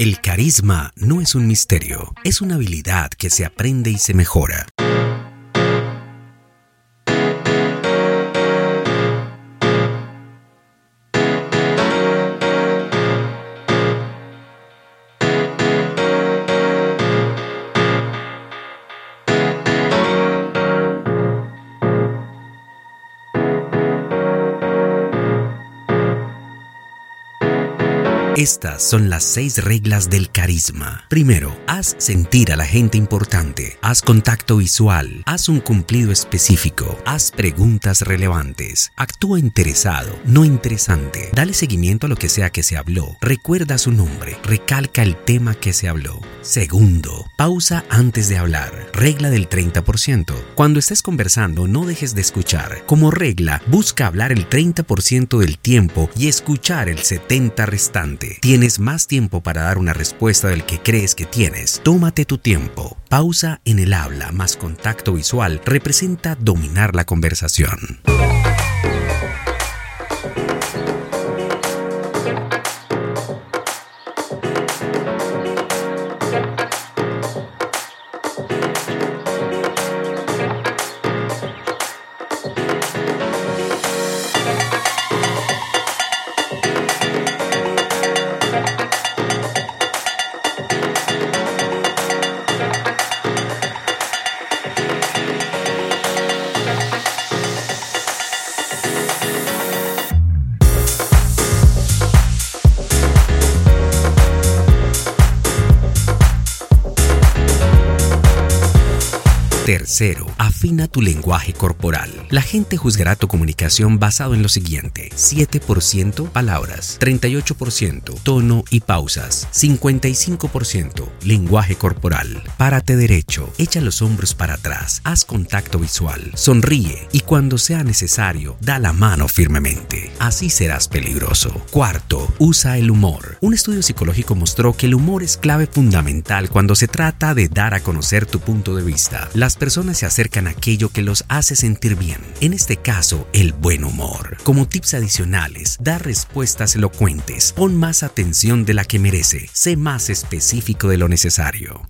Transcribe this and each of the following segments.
El carisma no es un misterio, es una habilidad que se aprende y se mejora. Estas son las seis reglas del carisma. Primero, haz sentir a la gente importante. Haz contacto visual. Haz un cumplido específico. Haz preguntas relevantes. Actúa interesado, no interesante. Dale seguimiento a lo que sea que se habló. Recuerda su nombre. Recalca el tema que se habló. Segundo, pausa antes de hablar. Regla del 30%. Cuando estés conversando, no dejes de escuchar. Como regla, busca hablar el 30% del tiempo y escuchar el 70% restante. Tienes más tiempo para dar una respuesta del que crees que tienes. Tómate tu tiempo. Pausa en el habla más contacto visual representa dominar la conversación. Tercero, afina tu lenguaje corporal. La gente juzgará tu comunicación basado en lo siguiente: 7% palabras, 38% tono y pausas, 55% lenguaje corporal. Párate derecho, echa los hombros para atrás, haz contacto visual, sonríe y cuando sea necesario, da la mano firmemente. Así serás peligroso. Cuarto, usa el humor. Un estudio psicológico mostró que el humor es clave fundamental cuando se trata de dar a conocer tu punto de vista. Las personas se acercan a aquello que los hace sentir bien. En este caso, el buen humor. Como tips adicionales, da respuestas elocuentes. Pon más atención de la que merece. Sé más específico de lo necesario.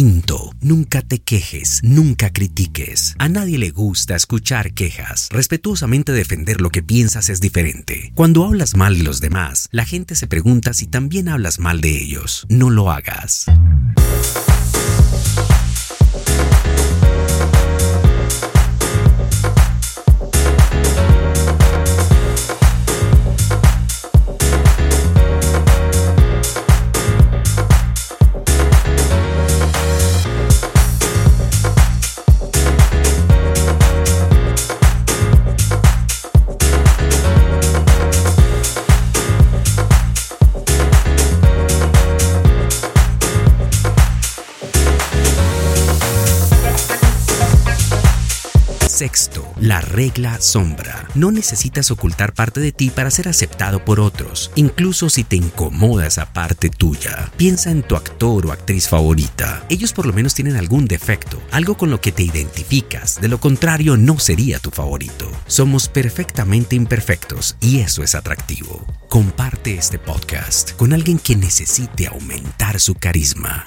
Quinto, nunca te quejes, nunca critiques. A nadie le gusta escuchar quejas. Respetuosamente defender lo que piensas es diferente. Cuando hablas mal de los demás, la gente se pregunta si también hablas mal de ellos. No lo hagas. Regla sombra. No necesitas ocultar parte de ti para ser aceptado por otros, incluso si te incomoda esa parte tuya. Piensa en tu actor o actriz favorita. Ellos por lo menos tienen algún defecto, algo con lo que te identificas. De lo contrario, no sería tu favorito. Somos perfectamente imperfectos y eso es atractivo. Comparte este podcast con alguien que necesite aumentar su carisma.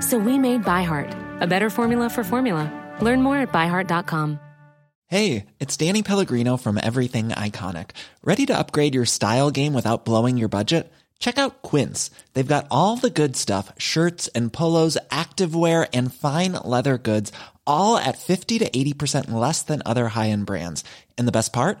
So we made ByHeart, a better formula for formula. Learn more at byheart.com. Hey, it's Danny Pellegrino from Everything Iconic. Ready to upgrade your style game without blowing your budget? Check out Quince. They've got all the good stuff shirts and polos, activewear, and fine leather goods, all at 50 to 80% less than other high end brands. And the best part?